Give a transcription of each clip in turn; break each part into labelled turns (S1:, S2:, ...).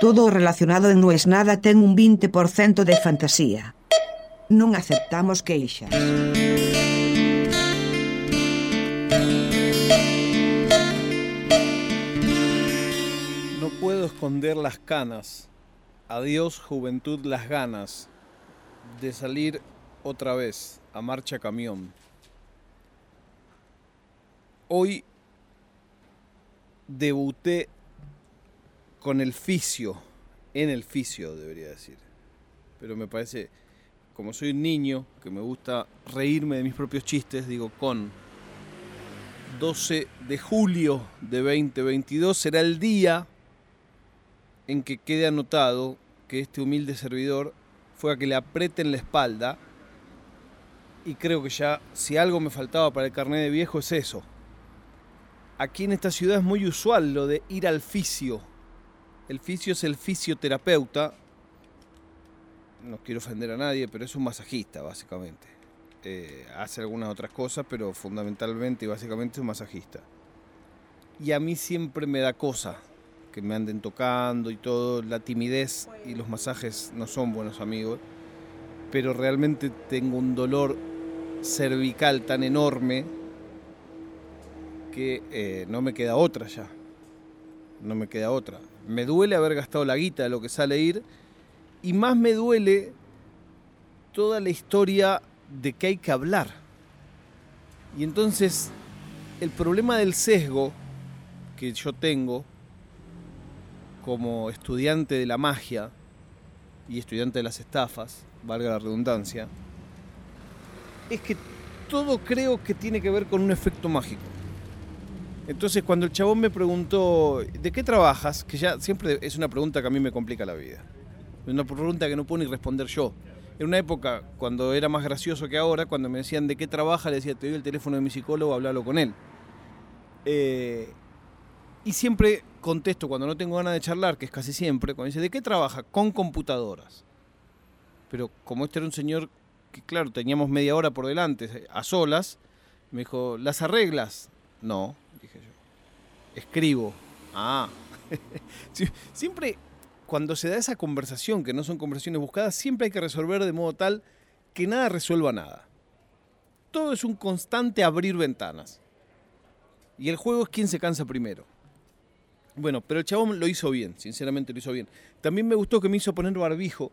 S1: Todo relacionado en No es nada ten un 20% de fantasía. Non aceptamos queixas.
S2: No puedo esconder las canas. Adiós, juventud, las ganas de salir otra vez a marcha camión. Hoy debuté con el fisio, en el fisio debería decir. Pero me parece, como soy un niño que me gusta reírme de mis propios chistes, digo con 12 de julio de 2022 será el día en que quede anotado que este humilde servidor fue a que le aprieten la espalda y creo que ya si algo me faltaba para el carnet de viejo es eso. Aquí en esta ciudad es muy usual lo de ir al fisio. El fisio es el fisioterapeuta. No quiero ofender a nadie, pero es un masajista básicamente. Eh, hace algunas otras cosas, pero fundamentalmente y básicamente es un masajista. Y a mí siempre me da cosa que me anden tocando y todo, la timidez y los masajes no son buenos amigos, pero realmente tengo un dolor cervical tan enorme que eh, no me queda otra ya. No me queda otra. Me duele haber gastado la guita de lo que sale ir y más me duele toda la historia de que hay que hablar. Y entonces el problema del sesgo que yo tengo como estudiante de la magia y estudiante de las estafas, valga la redundancia, es que todo creo que tiene que ver con un efecto mágico. Entonces cuando el chabón me preguntó, ¿de qué trabajas? Que ya siempre es una pregunta que a mí me complica la vida. Es una pregunta que no puedo ni responder yo. En una época, cuando era más gracioso que ahora, cuando me decían de qué trabaja, le decía, te doy el teléfono de mi psicólogo, hablalo con él. Eh, y siempre contesto cuando no tengo ganas de charlar, que es casi siempre, cuando dice, ¿de qué trabaja? Con computadoras. Pero como este era un señor que, claro, teníamos media hora por delante, a solas, me dijo, ¿las arreglas? No. Escribo. Ah. siempre, cuando se da esa conversación, que no son conversaciones buscadas, siempre hay que resolver de modo tal que nada resuelva nada. Todo es un constante abrir ventanas. Y el juego es quién se cansa primero. Bueno, pero el chabón lo hizo bien, sinceramente lo hizo bien. También me gustó que me hizo poner barbijo,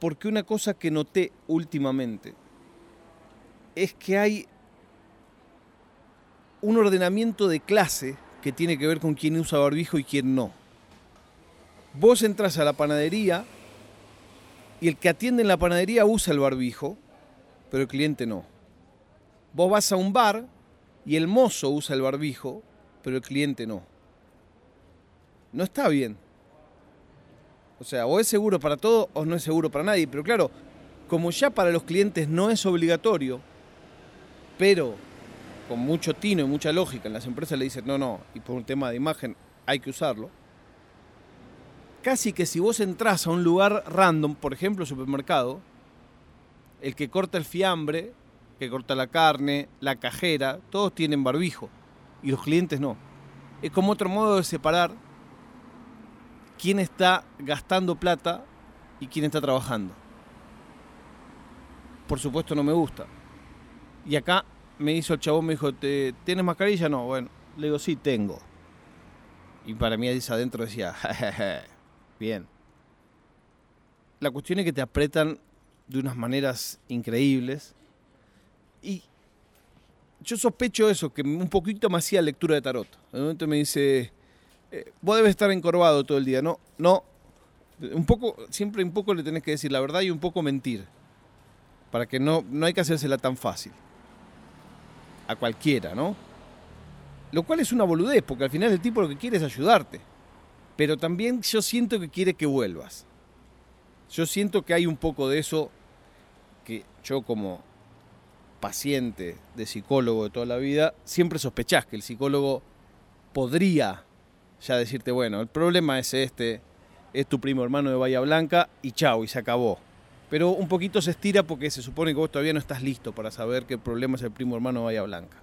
S2: porque una cosa que noté últimamente es que hay un ordenamiento de clase que tiene que ver con quién usa barbijo y quién no. Vos entras a la panadería y el que atiende en la panadería usa el barbijo, pero el cliente no. Vos vas a un bar y el mozo usa el barbijo, pero el cliente no no está bien. O sea, o es seguro para todo o no es seguro para nadie. Pero claro, como ya para los clientes no es obligatorio, pero con mucho tino y mucha lógica en las empresas le dicen, no, no, y por un tema de imagen hay que usarlo. Casi que si vos entras a un lugar random, por ejemplo, supermercado, el que corta el fiambre, que corta la carne, la cajera, todos tienen barbijo y los clientes no. Es como otro modo de separar quién está gastando plata y quién está trabajando. Por supuesto no me gusta. Y acá me hizo el chabón, me dijo, ¿tienes mascarilla? No, bueno, le digo, sí, tengo. Y para mí ahí adentro decía, bien. La cuestión es que te apretan de unas maneras increíbles. Y yo sospecho eso, que un poquito me hacía lectura de tarot. De momento me dice, eh, vos debes estar encorvado todo el día. No, no. Un poco, siempre un poco le tenés que decir la verdad y un poco mentir. Para que no, no hay que hacérsela tan fácil. A cualquiera, ¿no? Lo cual es una boludez, porque al final el tipo lo que quiere es ayudarte. Pero también yo siento que quiere que vuelvas. Yo siento que hay un poco de eso que yo como paciente de psicólogo de toda la vida, siempre sospechás que el psicólogo podría ya decirte, bueno, el problema es este, es tu primo hermano de Bahía Blanca y chao, y se acabó. Pero un poquito se estira porque se supone que vos todavía no estás listo para saber el problema es el primo hermano de Blanca.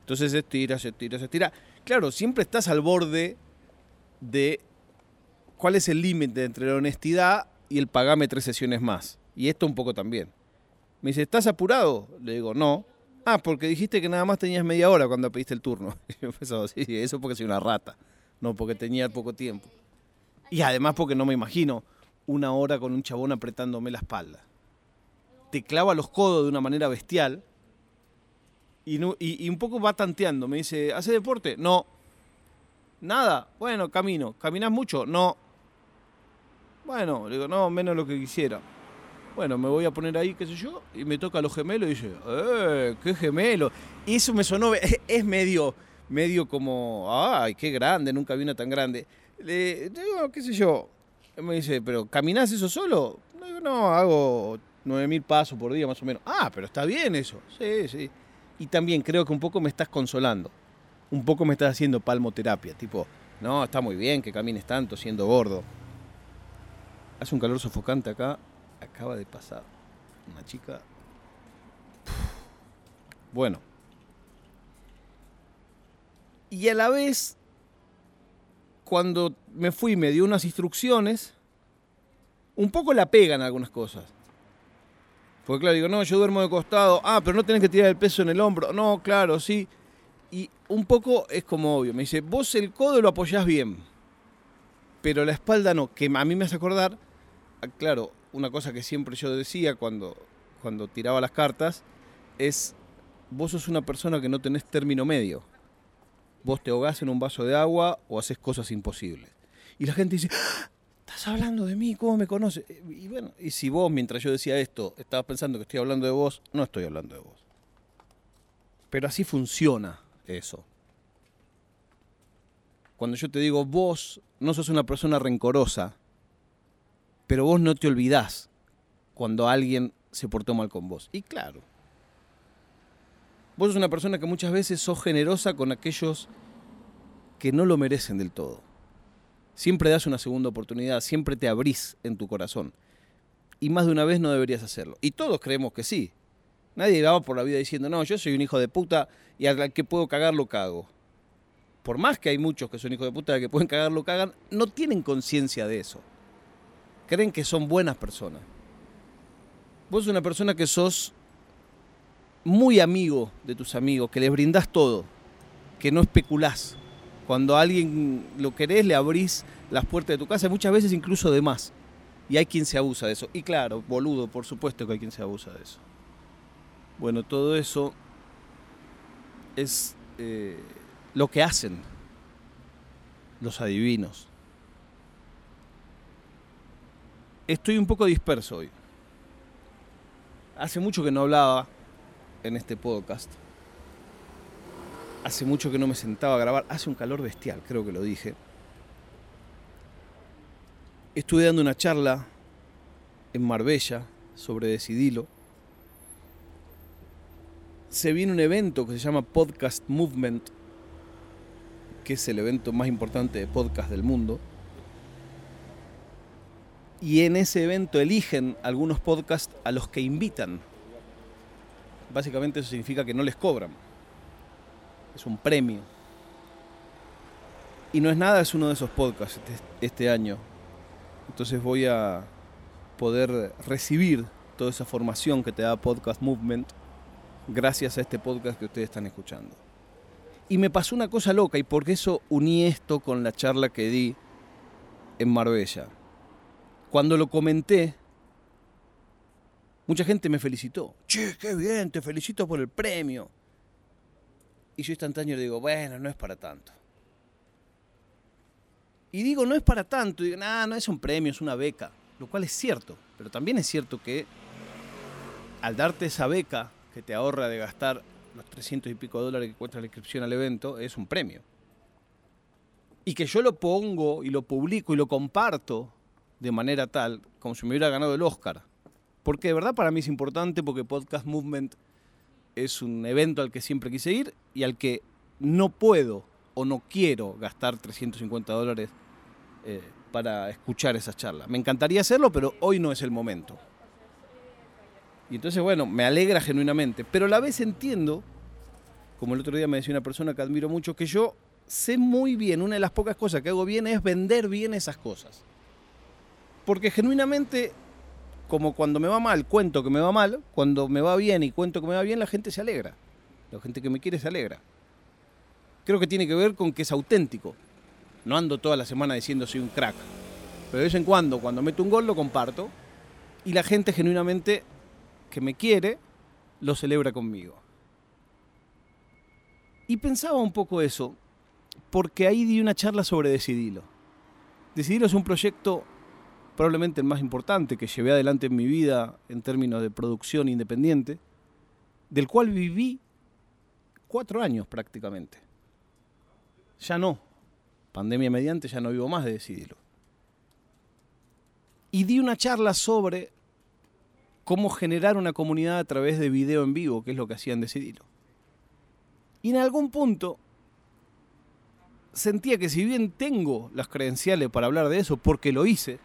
S2: Entonces se estira, se estira, se estira. Claro, siempre estás al borde de ¿cuál es el límite entre la honestidad y el pagame tres sesiones más? Y esto un poco también. Me dice, ¿estás apurado? Le digo, no. Ah, porque dijiste que nada más tenías media hora cuando pediste el turno. Yo pensaba, sí, eso porque soy una rata, no porque tenía poco tiempo. Y además porque no me imagino una hora con un chabón apretándome la espalda. Te clava los codos de una manera bestial y, y, un poco va tanteando. Me dice, ¿hace deporte? No. Nada. Bueno, camino. ¿Caminas mucho? No. Bueno, le digo, no, menos lo que quisiera. Bueno, me voy a poner ahí, qué sé yo, y me toca los gemelos y dice, ¡eh, qué gemelo! Y eso me sonó, es medio, medio como, ¡ay, qué grande! Nunca vi una tan grande. Le digo, qué sé yo. Me dice, ¿pero caminás eso solo? No, hago 9.000 pasos por día más o menos. Ah, pero está bien eso. Sí, sí. Y también creo que un poco me estás consolando. Un poco me estás haciendo palmoterapia. Tipo, no, está muy bien que camines tanto siendo gordo. Hace un calor sofocante acá acaba de pasar una chica. Bueno. Y a la vez, cuando me fui me dio unas instrucciones, un poco la pegan algunas cosas. Porque claro, digo, no, yo duermo de costado. Ah, pero no tenés que tirar el peso en el hombro. No, claro, sí. Y un poco es como obvio. Me dice, vos el codo lo apoyás bien. Pero la espalda no. Que a mí me hace acordar, ah, claro, una cosa que siempre yo decía cuando, cuando tiraba las cartas es, vos sos una persona que no tenés término medio. Vos te ahogás en un vaso de agua o haces cosas imposibles. Y la gente dice, ¡Ah! estás hablando de mí, ¿cómo me conoces? Y bueno, y si vos mientras yo decía esto estabas pensando que estoy hablando de vos, no estoy hablando de vos. Pero así funciona eso. Cuando yo te digo, vos no sos una persona rencorosa, pero vos no te olvidás cuando alguien se portó mal con vos. Y claro, vos sos una persona que muchas veces sos generosa con aquellos que no lo merecen del todo. Siempre das una segunda oportunidad, siempre te abrís en tu corazón. Y más de una vez no deberías hacerlo. Y todos creemos que sí. Nadie va por la vida diciendo, no, yo soy un hijo de puta y al que puedo cagar lo cago. Por más que hay muchos que son hijos de puta que pueden cagar lo cagan, no tienen conciencia de eso creen que son buenas personas. Vos sos una persona que sos muy amigo de tus amigos, que les brindás todo, que no especulás. Cuando a alguien lo querés, le abrís las puertas de tu casa, muchas veces incluso de más. Y hay quien se abusa de eso. Y claro, boludo, por supuesto que hay quien se abusa de eso. Bueno, todo eso es eh, lo que hacen los adivinos. estoy un poco disperso hoy. Hace mucho que no hablaba en este podcast. Hace mucho que no me sentaba a grabar. Hace un calor bestial, creo que lo dije. Estuve dando una charla en Marbella sobre Decidilo. Se viene un evento que se llama Podcast Movement, que es el evento más importante de podcast del mundo y en ese evento eligen algunos podcasts a los que invitan. Básicamente eso significa que no les cobran. Es un premio. Y no es nada, es uno de esos podcasts este, este año. Entonces voy a poder recibir toda esa formación que te da Podcast Movement gracias a este podcast que ustedes están escuchando. Y me pasó una cosa loca y por eso uní esto con la charla que di en Marbella. Cuando lo comenté, mucha gente me felicitó. Che, qué bien, te felicito por el premio. Y yo instantáneo le digo, bueno, no es para tanto. Y digo, no es para tanto. Y digo, nah, no es un premio, es una beca. Lo cual es cierto. Pero también es cierto que al darte esa beca que te ahorra de gastar los 300 y pico de dólares que cuesta la inscripción al evento, es un premio. Y que yo lo pongo y lo publico y lo comparto de manera tal como si me hubiera ganado el Oscar. Porque de verdad para mí es importante porque Podcast Movement es un evento al que siempre quise ir y al que no puedo o no quiero gastar 350 dólares eh, para escuchar esa charla. Me encantaría hacerlo, pero hoy no es el momento. Y entonces, bueno, me alegra genuinamente, pero a la vez entiendo, como el otro día me decía una persona que admiro mucho, que yo sé muy bien, una de las pocas cosas que hago bien es vender bien esas cosas. Porque genuinamente, como cuando me va mal, cuento que me va mal, cuando me va bien y cuento que me va bien, la gente se alegra. La gente que me quiere se alegra. Creo que tiene que ver con que es auténtico. No ando toda la semana diciendo soy un crack. Pero de vez en cuando, cuando meto un gol, lo comparto. Y la gente genuinamente que me quiere, lo celebra conmigo. Y pensaba un poco eso, porque ahí di una charla sobre Decidilo. Decidilo es un proyecto probablemente el más importante que llevé adelante en mi vida en términos de producción independiente, del cual viví cuatro años prácticamente. Ya no, pandemia mediante, ya no vivo más de Decidilo. Y di una charla sobre cómo generar una comunidad a través de video en vivo, que es lo que hacían Decidilo. Y en algún punto sentía que si bien tengo las credenciales para hablar de eso, porque lo hice,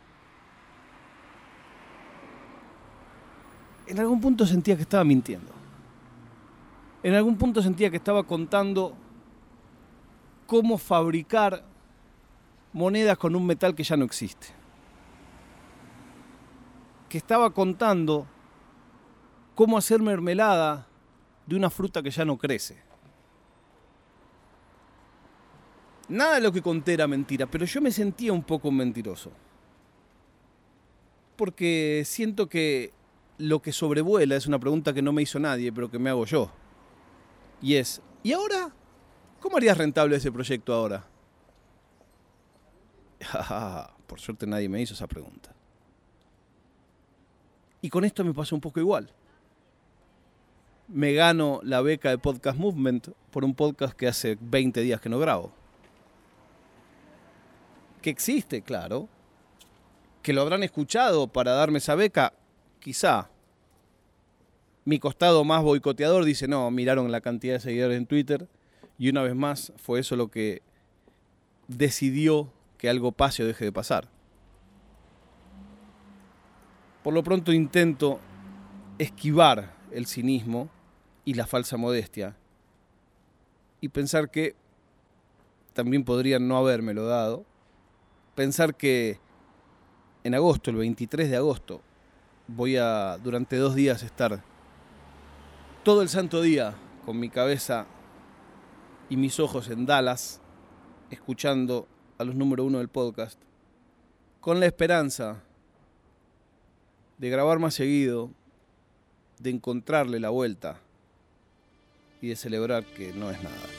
S2: en algún punto sentía que estaba mintiendo. En algún punto sentía que estaba contando cómo fabricar monedas con un metal que ya no existe. Que estaba contando cómo hacer mermelada de una fruta que ya no crece. Nada de lo que conté era mentira, pero yo me sentía un poco mentiroso. Porque siento que lo que sobrevuela es una pregunta que no me hizo nadie, pero que me hago yo. Y es, ¿y ahora? ¿Cómo harías rentable ese proyecto ahora? Por suerte nadie me hizo esa pregunta. Y con esto me pasa un poco igual. Me gano la beca de Podcast Movement por un podcast que hace 20 días que no grabo. Que existe, claro. Que lo habrán escuchado para darme esa beca, quizá. Mi costado más boicoteador dice, no, miraron la cantidad de seguidores en Twitter y una vez más fue eso lo que decidió que algo pase o deje de pasar. Por lo pronto intento esquivar el cinismo y la falsa modestia y pensar que también podrían no habérmelo dado. Pensar que en agosto, el 23 de agosto, voy a durante dos días estar todo el santo día con mi cabeza y mis ojos en Dallas, escuchando a los número uno del podcast, con la esperanza de grabar más seguido, de encontrarle la vuelta y de celebrar que no es nada.